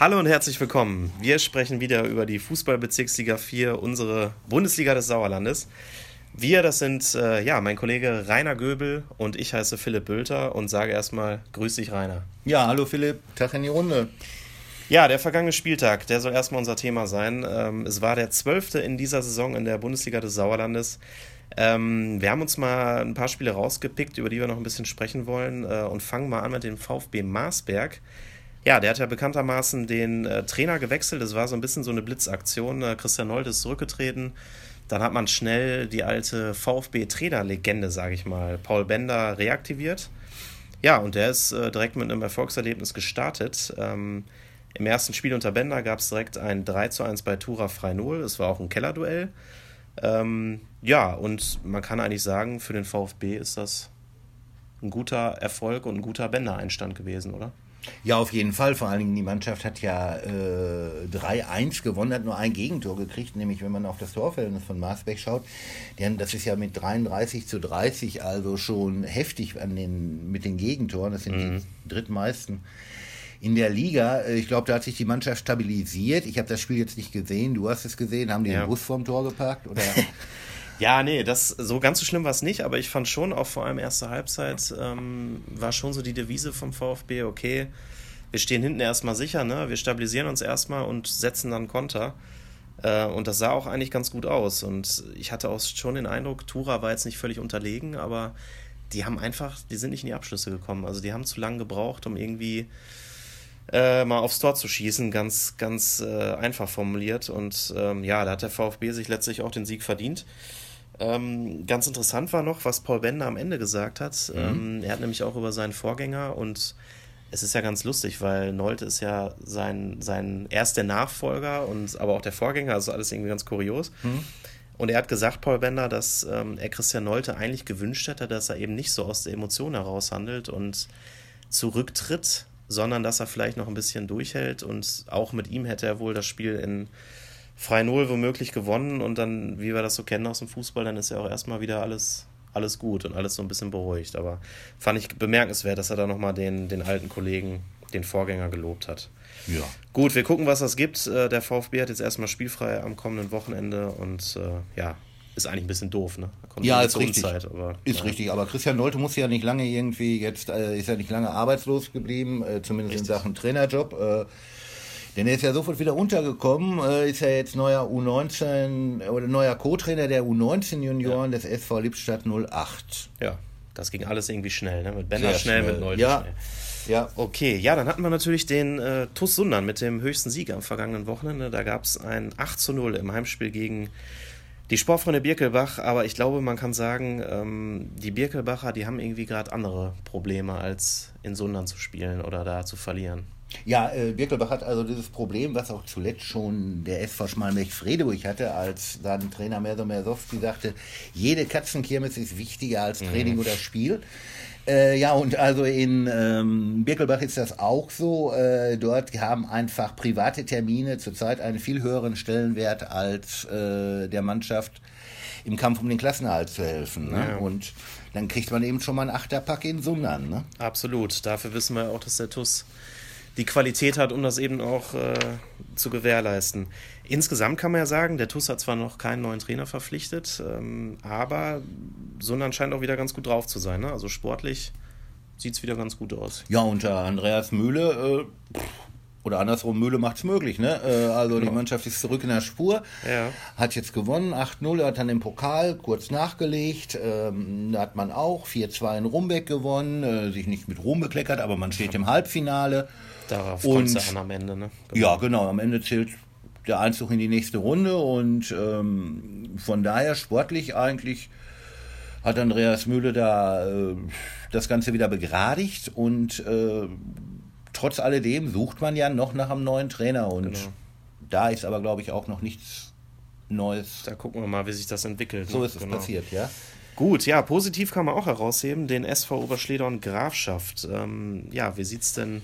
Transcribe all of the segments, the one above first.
Hallo und herzlich willkommen. Wir sprechen wieder über die Fußballbezirksliga 4, unsere Bundesliga des Sauerlandes. Wir, das sind äh, ja mein Kollege Rainer Göbel und ich heiße Philipp Bülter und sage erstmal Grüß dich, Rainer. Ja, hallo Philipp, Tag in die Runde. Ja, der vergangene Spieltag, der soll erstmal unser Thema sein. Ähm, es war der zwölfte in dieser Saison in der Bundesliga des Sauerlandes. Ähm, wir haben uns mal ein paar Spiele rausgepickt, über die wir noch ein bisschen sprechen wollen äh, und fangen mal an mit dem VfB Marsberg. Ja, der hat ja bekanntermaßen den äh, Trainer gewechselt. Das war so ein bisschen so eine Blitzaktion. Äh, Christian Nold ist zurückgetreten. Dann hat man schnell die alte VfB-Trainer-Legende, sage ich mal, Paul Bender, reaktiviert. Ja, und der ist äh, direkt mit einem Erfolgserlebnis gestartet. Ähm, Im ersten Spiel unter Bender gab es direkt ein 3 zu 1 bei Tura Freinol. Es war auch ein Kellerduell. Ähm, ja, und man kann eigentlich sagen, für den VfB ist das ein guter Erfolg und ein guter Bender-Einstand gewesen, oder? Ja, auf jeden Fall. Vor allen Dingen, die Mannschaft hat ja äh, 3-1 gewonnen, hat nur ein Gegentor gekriegt, nämlich wenn man auf das Torverhältnis von Marsbeck schaut. Haben, das ist ja mit 33 zu 30 also schon heftig an den, mit den Gegentoren. Das sind mhm. die drittmeisten in der Liga. Äh, ich glaube, da hat sich die Mannschaft stabilisiert. Ich habe das Spiel jetzt nicht gesehen. Du hast es gesehen. Haben die ja. den Bus vorm Tor geparkt? Oder? Ja, nee, das so ganz so schlimm war es nicht, aber ich fand schon auch vor allem erste Halbzeit ähm, war schon so die Devise vom VfB, okay, wir stehen hinten erstmal sicher, ne? Wir stabilisieren uns erstmal und setzen dann Konter. Äh, und das sah auch eigentlich ganz gut aus. Und ich hatte auch schon den Eindruck, Tura war jetzt nicht völlig unterlegen, aber die haben einfach, die sind nicht in die Abschlüsse gekommen. Also die haben zu lange gebraucht, um irgendwie äh, mal aufs Tor zu schießen, ganz, ganz äh, einfach formuliert. Und ähm, ja, da hat der VfB sich letztlich auch den Sieg verdient. Ähm, ganz interessant war noch, was Paul Bender am Ende gesagt hat. Mhm. Ähm, er hat nämlich auch über seinen Vorgänger und es ist ja ganz lustig, weil Nolte ist ja sein, sein erst der Nachfolger und aber auch der Vorgänger, also alles irgendwie ganz kurios. Mhm. Und er hat gesagt, Paul Bender, dass ähm, er Christian Nolte eigentlich gewünscht hätte, dass er eben nicht so aus der Emotion heraus handelt und zurücktritt, sondern dass er vielleicht noch ein bisschen durchhält und auch mit ihm hätte er wohl das Spiel in 3-0 womöglich gewonnen und dann, wie wir das so kennen aus dem Fußball, dann ist ja auch erstmal wieder alles, alles gut und alles so ein bisschen beruhigt. Aber fand ich bemerkenswert, dass er da nochmal den, den alten Kollegen, den Vorgänger gelobt hat. Ja. Gut, wir gucken, was das gibt. Äh, der VfB hat jetzt erstmal spielfrei am kommenden Wochenende und äh, ja, ist eigentlich ein bisschen doof, ne? ja, ist richtig. aber, ist ja. richtig, aber Christian Nolte muss ja nicht lange irgendwie jetzt, äh, ist ja nicht lange arbeitslos geblieben, äh, zumindest richtig. in Sachen Trainerjob. Äh, denn er ist ja sofort wieder untergekommen, äh, ist ja jetzt neuer U19 oder neuer Co-Trainer der U19 Junioren ja. des SV Lippstadt 08. Ja, das ging alles irgendwie schnell, ne? Mit Benner schnell, schnell, mit Leute ja. schnell. Ja. Okay, ja, dann hatten wir natürlich den äh, TuS Sundern mit dem höchsten Sieg am vergangenen Wochenende. Da gab es ein 8 zu 0 im Heimspiel gegen die Sportfreunde Birkelbach, aber ich glaube, man kann sagen, ähm, die Birkelbacher, die haben irgendwie gerade andere Probleme, als in Sundern zu spielen oder da zu verlieren. Ja, äh, Birkelbach hat also dieses Problem, was auch zuletzt schon der SV Schmalmech-Fredeburg hatte, als dann Trainer Merso Mersowski sagte, jede Katzenkirmes ist wichtiger als mhm. Training mhm. oder Spiel. Äh, ja, und also in ähm, Birkelbach ist das auch so. Äh, dort haben einfach private Termine zurzeit einen viel höheren Stellenwert als äh, der Mannschaft im Kampf um den Klassenerhalt zu helfen. Ne? Ja. Und dann kriegt man eben schon mal ein Achterpack in Sundern. Ne? Absolut. Dafür wissen wir auch, dass der TUS die Qualität hat, um das eben auch äh, zu gewährleisten. Insgesamt kann man ja sagen, der TUS hat zwar noch keinen neuen Trainer verpflichtet, ähm, aber Sundern scheint auch wieder ganz gut drauf zu sein. Ne? Also sportlich sieht es wieder ganz gut aus. Ja, unter Andreas Mühle, äh, oder andersrum, Mühle macht es möglich. Ne? Äh, also genau. die Mannschaft ist zurück in der Spur, ja. hat jetzt gewonnen, 8-0, hat dann den Pokal kurz nachgelegt, ähm, da hat man auch 4-2 in Rumbeck gewonnen, äh, sich nicht mit Ruhm bekleckert, aber man steht im Halbfinale. Darauf kommt es an am Ende, ne? Genau. Ja, genau. Am Ende zählt der Einzug in die nächste Runde und ähm, von daher sportlich eigentlich hat Andreas Mühle da äh, das Ganze wieder begradigt und äh, trotz alledem sucht man ja noch nach einem neuen Trainer und genau. da ist aber glaube ich auch noch nichts Neues. Da gucken wir mal, wie sich das entwickelt. So ne? ist es genau. passiert, ja. Gut, ja, positiv kann man auch herausheben, den SV Oberschledorn Grafschaft. Ähm, ja, wie sieht es denn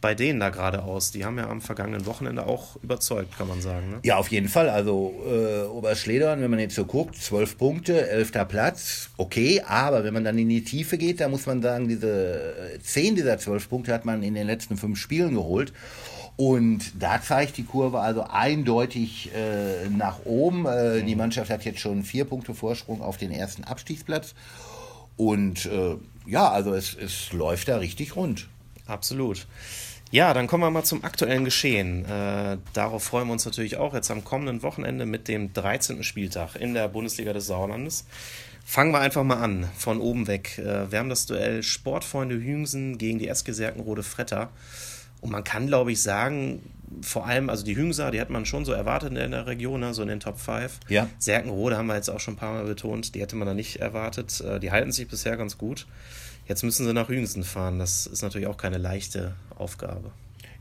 bei denen da gerade aus? Die haben ja am vergangenen Wochenende auch überzeugt, kann man sagen. Ne? Ja, auf jeden Fall. Also äh, Oberschledern, wenn man jetzt so guckt, zwölf Punkte, elfter Platz, okay, aber wenn man dann in die Tiefe geht, da muss man sagen, diese äh, zehn dieser zwölf Punkte hat man in den letzten fünf Spielen geholt. Und da zeigt die Kurve also eindeutig äh, nach oben. Äh, die Mannschaft hat jetzt schon vier Punkte Vorsprung auf den ersten Abstiegsplatz. Und äh, ja, also es, es läuft da richtig rund. Absolut. Ja, dann kommen wir mal zum aktuellen Geschehen. Äh, darauf freuen wir uns natürlich auch jetzt am kommenden Wochenende mit dem 13. Spieltag in der Bundesliga des Sauerlandes. Fangen wir einfach mal an, von oben weg. Äh, wir haben das Duell Sportfreunde Hüngsen gegen die SG Serkenrode Fretter. Und man kann, glaube ich, sagen, vor allem, also die Hüngser, die hat man schon so erwartet in der Region, ne, so in den Top 5. Ja. Serkenrode haben wir jetzt auch schon ein paar Mal betont, die hätte man da nicht erwartet. Äh, die halten sich bisher ganz gut. Jetzt müssen sie nach Hüngsen fahren. Das ist natürlich auch keine leichte Aufgabe.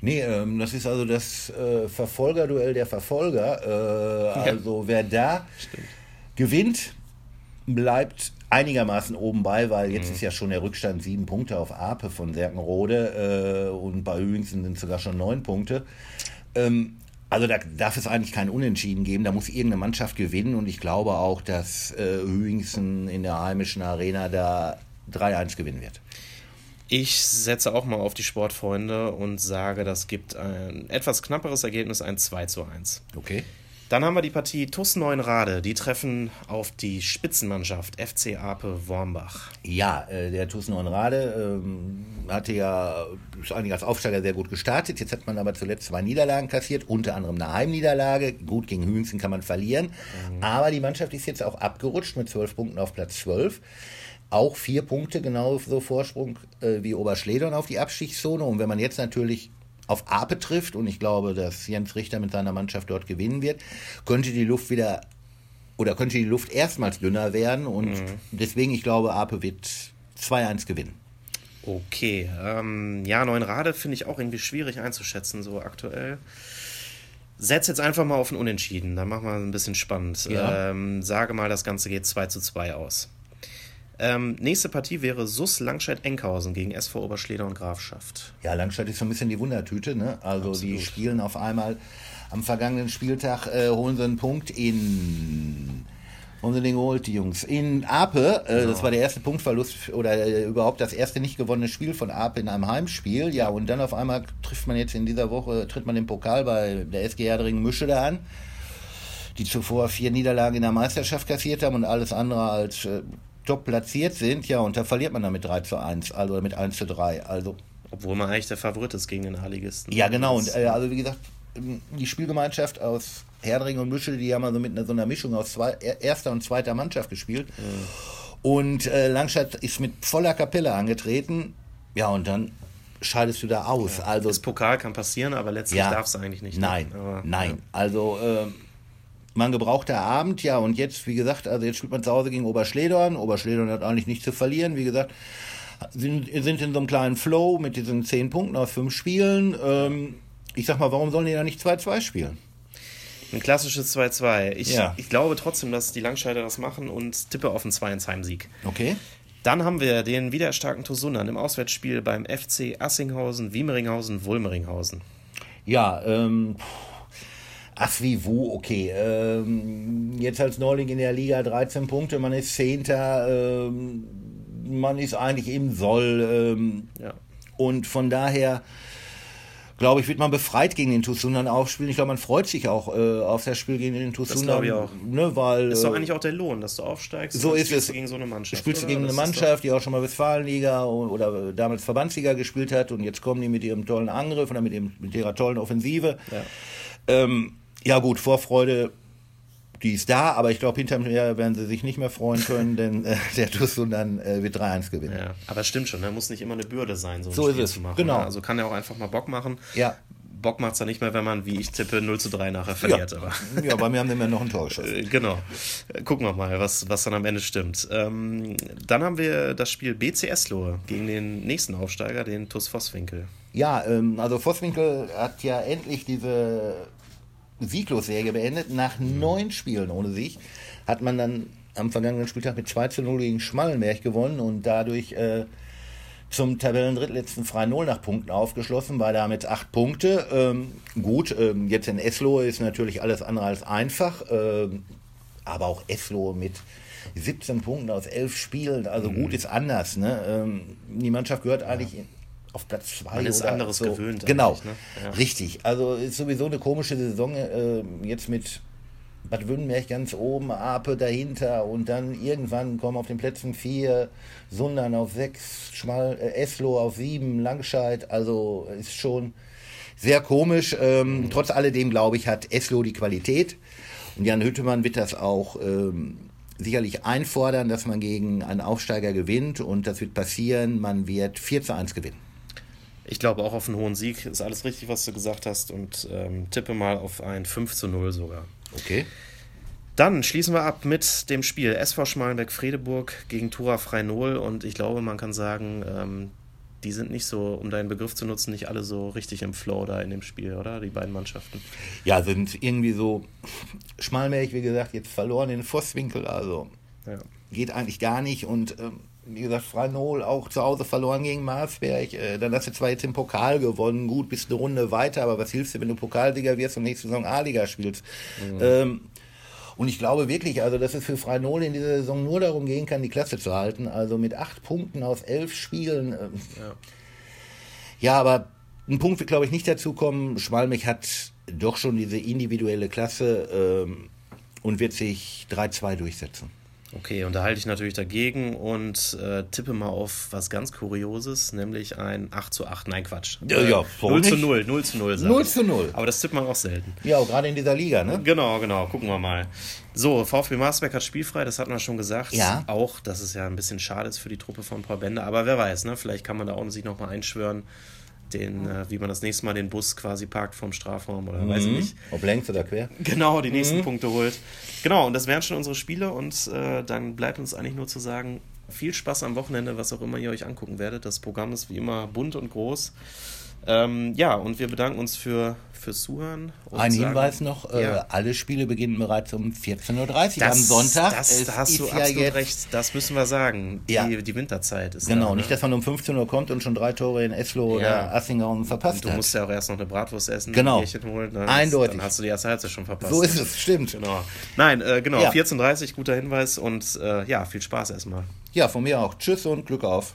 Nee, ähm, das ist also das äh, Verfolgerduell der Verfolger. Äh, also ja. wer da Stimmt. gewinnt, bleibt einigermaßen oben bei, weil jetzt mhm. ist ja schon der Rückstand sieben Punkte auf Ape von Serkenrode äh, und bei Hüingsen sind es sogar schon neun Punkte. Ähm, also da darf es eigentlich kein Unentschieden geben, da muss irgendeine Mannschaft gewinnen und ich glaube auch, dass äh, Hüingsen in der heimischen Arena da 3-1 gewinnen wird. Ich setze auch mal auf die Sportfreunde und sage, das gibt ein etwas knapperes Ergebnis, ein 2 zu 1. Okay. Dann haben wir die Partie TUS Neuenrade. Die treffen auf die Spitzenmannschaft FC Ape Wormbach. Ja, äh, der TUS Neuenrade ähm, hatte ja ist eigentlich als Aufsteiger sehr gut gestartet. Jetzt hat man aber zuletzt zwei Niederlagen kassiert, unter anderem eine Heimniederlage. Gut, gegen Hühnchen kann man verlieren. Mhm. Aber die Mannschaft ist jetzt auch abgerutscht mit zwölf Punkten auf Platz 12 auch vier Punkte genauso Vorsprung äh, wie Oberschledern auf die Abstiegszone. Und wenn man jetzt natürlich auf Ape trifft, und ich glaube, dass Jens Richter mit seiner Mannschaft dort gewinnen wird, könnte die Luft wieder oder könnte die Luft erstmals dünner werden. Und mhm. deswegen, ich glaube, Ape wird 2-1 gewinnen. Okay, ähm, ja, Neunrade finde ich auch irgendwie schwierig einzuschätzen, so aktuell. Setz jetzt einfach mal auf ein Unentschieden, dann machen wir es ein bisschen spannend. Ja. Ähm, sage mal, das Ganze geht 2 zu 2 aus. Ähm, nächste Partie wäre SUS Langscheid-Enkhausen gegen SV Oberschleder und Grafschaft. Ja, Langscheid ist so ein bisschen die Wundertüte. Ne? Also Absolut. die spielen auf einmal am vergangenen Spieltag, äh, holen sie einen Punkt in... Haben sie den geholt, die Jungs? In Ape, äh, genau. das war der erste Punktverlust oder äh, überhaupt das erste nicht gewonnene Spiel von Ape in einem Heimspiel. Ja, und dann auf einmal trifft man jetzt in dieser Woche, tritt man den Pokal bei der SG Herdringen Müsche da an die zuvor vier Niederlagen in der Meisterschaft kassiert haben und alles andere als äh, top platziert sind, ja, und da verliert man dann mit 3 zu 1, also mit 1 zu 3. Also, Obwohl man eigentlich der Favorit ist gegen den Halligisten. Ja, genau. Und äh, also wie gesagt, die Spielgemeinschaft aus Herdring und Büschel, die haben also mit einer, so einer Mischung aus zwei, erster und zweiter Mannschaft gespielt. Mhm. Und äh, Langstadt ist mit voller Kapelle angetreten. Ja, und dann scheidest du da aus. Ja, also, das Pokal kann passieren, aber letztlich ja, darf es eigentlich nicht. Nein, aber, nein. Ja. Also äh, man gebrauchter Abend, ja, und jetzt, wie gesagt, also jetzt spielt man zu Hause gegen Oberschledorn. Oberschledorn hat eigentlich nichts zu verlieren, wie gesagt, sind, sind in so einem kleinen Flow mit diesen zehn Punkten aus fünf Spielen. Ähm, ich sag mal, warum sollen die da nicht 2-2 spielen? Ein klassisches 2-2. Ich, ja. ich glaube trotzdem, dass die Langscheider das machen und tippe auf einen 2-1-Heimsieg. Okay. Dann haben wir den wiedererstarkten Tosunan im Auswärtsspiel beim FC Assinghausen, Wiemeringhausen, Wulmeringhausen. Ja, ähm, Ach wie wo, okay. Ähm, jetzt als Neuling in der Liga 13 Punkte, man ist Zehnter, ähm, man ist eigentlich im Soll. Ähm, ja. Und von daher, glaube ich, wird man befreit gegen den Tusunan aufspielen. Ich glaube, man freut sich auch äh, auf das Spiel gegen den Tusunan. Das glaube ich auch. Ne, weil, das ist doch äh, eigentlich auch der Lohn, dass du aufsteigst. So ist es. gegen so eine Mannschaft. Spielst du gegen eine Mannschaft, die auch schon mal Westfalenliga oder damals Verbandsliga gespielt hat und jetzt kommen die mit ihrem tollen Angriff oder mit, dem, mit ihrer tollen Offensive. Ja. Ähm, ja gut, Vorfreude, die ist da, aber ich glaube, hinterm Jahr werden sie sich nicht mehr freuen können, denn äh, der Tussum dann äh, wird 3-1 gewinnen. Ja, aber es stimmt schon, da ne? muss nicht immer eine Bürde sein, so, ein so Spiel ist es. zu machen. Genau. Also kann er auch einfach mal Bock machen. Ja. Bock macht es ja nicht mehr, wenn man, wie ich tippe, 0 zu 3 nachher verliert. Ja, aber. ja bei mir haben wir ja noch ein Tor geschossen. Äh, genau. Gucken wir mal, was, was dann am Ende stimmt. Ähm, dann haben wir das Spiel BC Eslohe gegen den nächsten Aufsteiger, den TuS Vosswinkel. Ja, ähm, also Vosswinkel hat ja endlich diese Sieglos-Serie beendet. Nach neun Spielen ohne Sieg hat man dann am vergangenen Spieltag mit 2 zu 0 gegen Schmallenberg gewonnen und dadurch äh, zum Tabellendrittletzten Frei Null nach Punkten aufgeschlossen, war damit acht Punkte. Ähm, gut, ähm, jetzt in Eslo ist natürlich alles andere als einfach, ähm, aber auch Eslo mit 17 Punkten aus elf Spielen, also mhm. gut ist anders. Ne? Ähm, die Mannschaft gehört eigentlich ja. Auf Platz zwei. Man ist oder anderes so. gewöhnt. Genau, ne? ja. richtig. Also ist sowieso eine komische Saison äh, jetzt mit Bad Wünnenberg ganz oben, Ape dahinter und dann irgendwann kommen auf den Plätzen vier, Sundern auf sechs, Schmal, äh, Eslo auf sieben, Langscheid, also ist schon sehr komisch. Ähm, mhm. Trotz alledem, glaube ich, hat Eslo die Qualität und Jan Hüttemann wird das auch ähm, sicherlich einfordern, dass man gegen einen Aufsteiger gewinnt und das wird passieren, man wird 4 zu 1 gewinnen. Ich glaube auch auf einen hohen Sieg, ist alles richtig, was du gesagt hast und ähm, tippe mal auf ein 5 zu 0 sogar. Okay. Dann schließen wir ab mit dem Spiel SV Schmalenberg-Fredeburg gegen Tura Freinol und ich glaube, man kann sagen, ähm, die sind nicht so, um deinen Begriff zu nutzen, nicht alle so richtig im Flow da in dem Spiel, oder? Die beiden Mannschaften. Ja, sind irgendwie so Schmalmelch, wie gesagt, jetzt verloren in den Vosswinkel, also ja. geht eigentlich gar nicht und ähm, wie gesagt, Franol auch zu Hause verloren gegen Marsberg. Äh, dann hast du zwar jetzt im Pokal gewonnen, gut, bist eine Runde weiter, aber was hilft dir, wenn du Pokalsieger wirst und nächste Saison A-Liga spielst? Mhm. Ähm, und ich glaube wirklich, also dass es für Freinol in dieser Saison nur darum gehen kann, die Klasse zu halten. Also mit acht Punkten aus elf Spielen. Äh, ja. ja, aber ein Punkt wird, glaube ich, nicht dazu kommen. Schmalmich hat doch schon diese individuelle Klasse ähm, und wird sich 3-2 durchsetzen. Okay, und da halte ich natürlich dagegen und äh, tippe mal auf was ganz Kurioses, nämlich ein 8 zu 8. Nein, Quatsch. Ja, ja, 0 zu 0, 0 zu 0. 0 zu 0. Aber das tippt man auch selten. Ja, auch gerade in dieser Liga, ne? Genau, genau. Gucken wir mal. So, VfB Marsberg hat spielfrei, das hatten wir schon gesagt. Ja. Auch, dass es ja ein bisschen schade ist für die Truppe von Paul Bender. Aber wer weiß, ne? Vielleicht kann man da auch sich nochmal einschwören den, äh, wie man das nächste Mal den Bus quasi parkt vom Strafraum oder mhm. weiß ich nicht. Ob längs oder quer. Genau, die nächsten mhm. Punkte holt. Genau, und das wären schon unsere Spiele und äh, dann bleibt uns eigentlich nur zu sagen, viel Spaß am Wochenende, was auch immer ihr euch angucken werdet. Das Programm ist wie immer bunt und groß. Ähm, ja, und wir bedanken uns für, fürs Zuhören. Ein sagen, Hinweis noch: äh, ja. alle Spiele beginnen bereits um 14.30 Uhr am Sonntag. Das, da hast du ja absolut jetzt, recht, das müssen wir sagen. Die, ja. die Winterzeit ist Genau, da, nicht, dass man um 15 Uhr kommt und schon drei Tore in Eslo oder Assingau verpasst und du musst ja auch erst noch eine Bratwurst essen, genau. holen. Ne? Eindeutig. Dann hast du die erste Halbzeit schon verpasst. So ist es, stimmt. Genau. Nein, äh, genau, ja. 14.30 Uhr, guter Hinweis und äh, ja, viel Spaß erstmal. Ja, von mir auch. Tschüss und Glück auf.